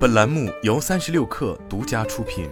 本栏目由三十六氪独家出品。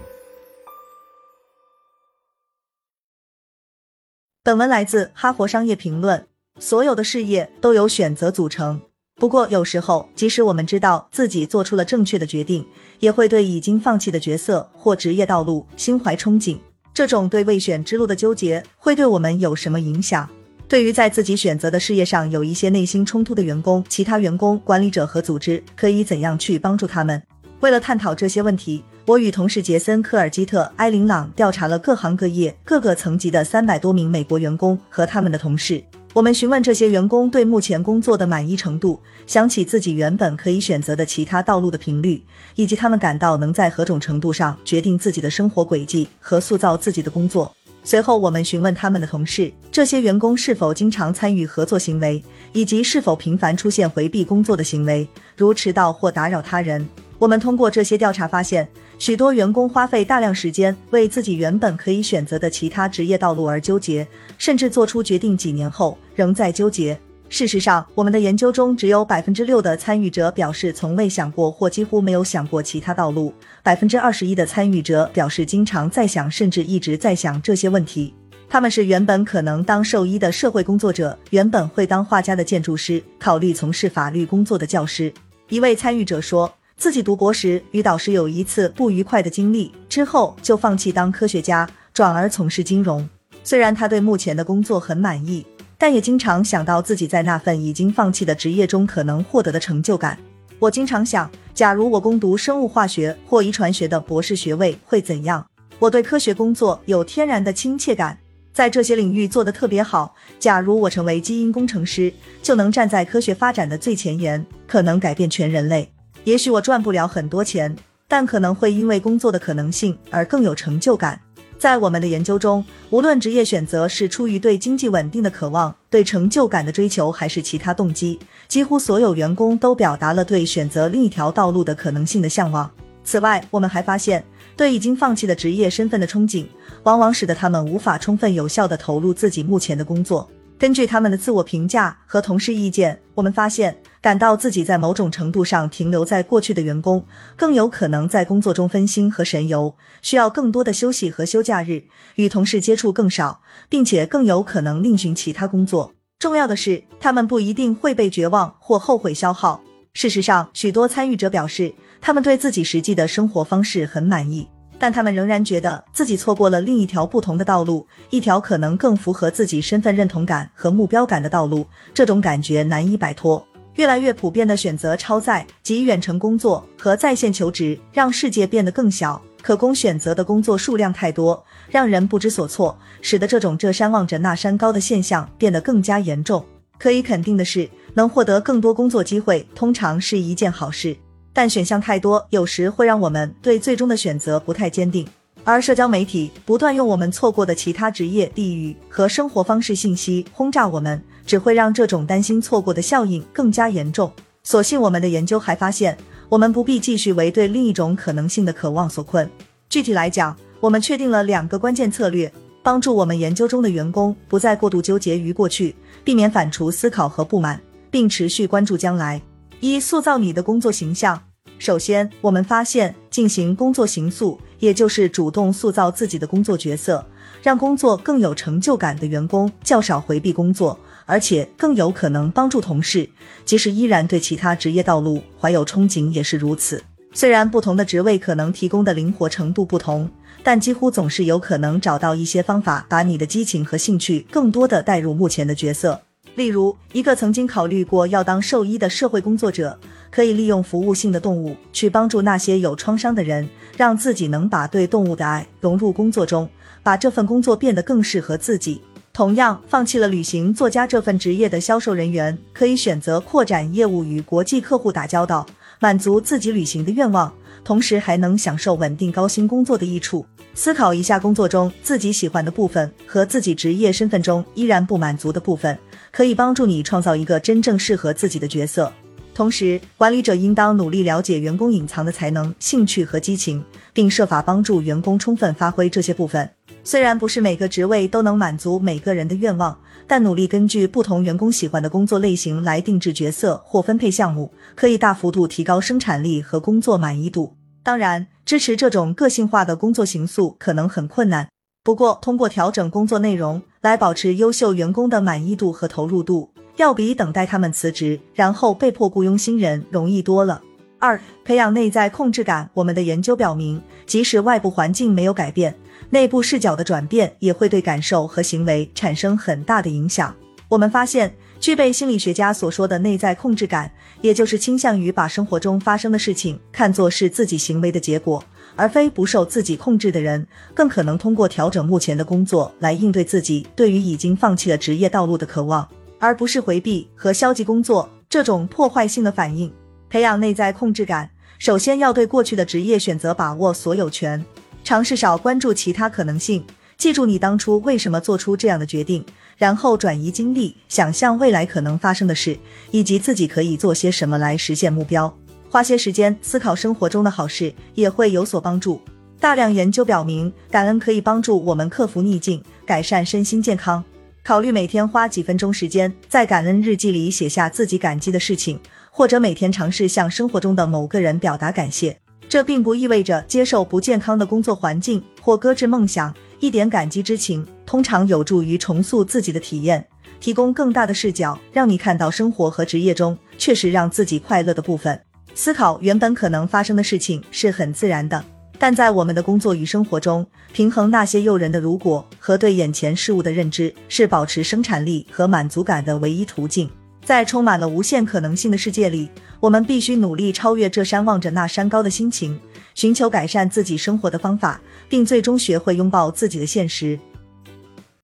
本文来自《哈佛商业评论》。所有的事业都由选择组成，不过有时候，即使我们知道自己做出了正确的决定，也会对已经放弃的角色或职业道路心怀憧憬。这种对未选之路的纠结，会对我们有什么影响？对于在自己选择的事业上有一些内心冲突的员工，其他员工、管理者和组织可以怎样去帮助他们？为了探讨这些问题，我与同事杰森·科尔基特、埃琳·朗调查了各行各业、各个层级的三百多名美国员工和他们的同事。我们询问这些员工对目前工作的满意程度，想起自己原本可以选择的其他道路的频率，以及他们感到能在何种程度上决定自己的生活轨迹和塑造自己的工作。随后，我们询问他们的同事，这些员工是否经常参与合作行为，以及是否频繁出现回避工作的行为，如迟到或打扰他人。我们通过这些调查发现，许多员工花费大量时间为自己原本可以选择的其他职业道路而纠结，甚至做出决定几年后仍在纠结。事实上，我们的研究中只有百分之六的参与者表示从未想过或几乎没有想过其他道路，百分之二十一的参与者表示经常在想，甚至一直在想这些问题。他们是原本可能当兽医的社会工作者，原本会当画家的建筑师，考虑从事法律工作的教师。一位参与者说自己读博时与导师有一次不愉快的经历，之后就放弃当科学家，转而从事金融。虽然他对目前的工作很满意。但也经常想到自己在那份已经放弃的职业中可能获得的成就感。我经常想，假如我攻读生物化学或遗传学的博士学位会怎样？我对科学工作有天然的亲切感，在这些领域做得特别好。假如我成为基因工程师，就能站在科学发展的最前沿，可能改变全人类。也许我赚不了很多钱，但可能会因为工作的可能性而更有成就感。在我们的研究中，无论职业选择是出于对经济稳定的渴望、对成就感的追求，还是其他动机，几乎所有员工都表达了对选择另一条道路的可能性的向往。此外，我们还发现，对已经放弃的职业身份的憧憬，往往使得他们无法充分有效地投入自己目前的工作。根据他们的自我评价和同事意见，我们发现，感到自己在某种程度上停留在过去的员工，更有可能在工作中分心和神游，需要更多的休息和休假日，与同事接触更少，并且更有可能另寻其他工作。重要的是，他们不一定会被绝望或后悔消耗。事实上，许多参与者表示，他们对自己实际的生活方式很满意。但他们仍然觉得自己错过了另一条不同的道路，一条可能更符合自己身份认同感和目标感的道路。这种感觉难以摆脱。越来越普遍的选择超载及远程工作和在线求职，让世界变得更小，可供选择的工作数量太多，让人不知所措，使得这种这山望着那山高的现象变得更加严重。可以肯定的是，能获得更多工作机会，通常是一件好事。但选项太多，有时会让我们对最终的选择不太坚定。而社交媒体不断用我们错过的其他职业、地域和生活方式信息轰炸我们，只会让这种担心错过的效应更加严重。所幸我们的研究还发现，我们不必继续为对另一种可能性的渴望所困。具体来讲，我们确定了两个关键策略，帮助我们研究中的员工不再过度纠结于过去，避免反刍思考和不满，并持续关注将来。一、塑造你的工作形象。首先，我们发现进行工作形塑，也就是主动塑造自己的工作角色，让工作更有成就感的员工较少回避工作，而且更有可能帮助同事，即使依然对其他职业道路怀有憧憬也是如此。虽然不同的职位可能提供的灵活程度不同，但几乎总是有可能找到一些方法，把你的激情和兴趣更多的带入目前的角色。例如，一个曾经考虑过要当兽医的社会工作者，可以利用服务性的动物去帮助那些有创伤的人，让自己能把对动物的爱融入工作中，把这份工作变得更适合自己。同样，放弃了旅行作家这份职业的销售人员，可以选择扩展业务，与国际客户打交道，满足自己旅行的愿望。同时还能享受稳定高薪工作的益处。思考一下工作中自己喜欢的部分和自己职业身份中依然不满足的部分，可以帮助你创造一个真正适合自己的角色。同时，管理者应当努力了解员工隐藏的才能、兴趣和激情，并设法帮助员工充分发挥这些部分。虽然不是每个职位都能满足每个人的愿望，但努力根据不同员工喜欢的工作类型来定制角色或分配项目，可以大幅度提高生产力和工作满意度。当然，支持这种个性化的工作形塑可能很困难。不过，通过调整工作内容来保持优秀员工的满意度和投入度，要比等待他们辞职然后被迫雇佣新人容易多了。二、培养内在控制感。我们的研究表明，即使外部环境没有改变，内部视角的转变也会对感受和行为产生很大的影响。我们发现，具备心理学家所说的内在控制感，也就是倾向于把生活中发生的事情看作是自己行为的结果，而非不受自己控制的人，更可能通过调整目前的工作来应对自己对于已经放弃了职业道路的渴望，而不是回避和消极工作这种破坏性的反应。培养内在控制感，首先要对过去的职业选择把握所有权，尝试少关注其他可能性，记住你当初为什么做出这样的决定，然后转移精力，想象未来可能发生的事，以及自己可以做些什么来实现目标。花些时间思考生活中的好事，也会有所帮助。大量研究表明，感恩可以帮助我们克服逆境，改善身心健康。考虑每天花几分钟时间，在感恩日记里写下自己感激的事情。或者每天尝试向生活中的某个人表达感谢，这并不意味着接受不健康的工作环境或搁置梦想。一点感激之情通常有助于重塑自己的体验，提供更大的视角，让你看到生活和职业中确实让自己快乐的部分。思考原本可能发生的事情是很自然的，但在我们的工作与生活中，平衡那些诱人的如果和对眼前事物的认知，是保持生产力和满足感的唯一途径。在充满了无限可能性的世界里，我们必须努力超越这山望着那山高的心情，寻求改善自己生活的方法，并最终学会拥抱自己的现实。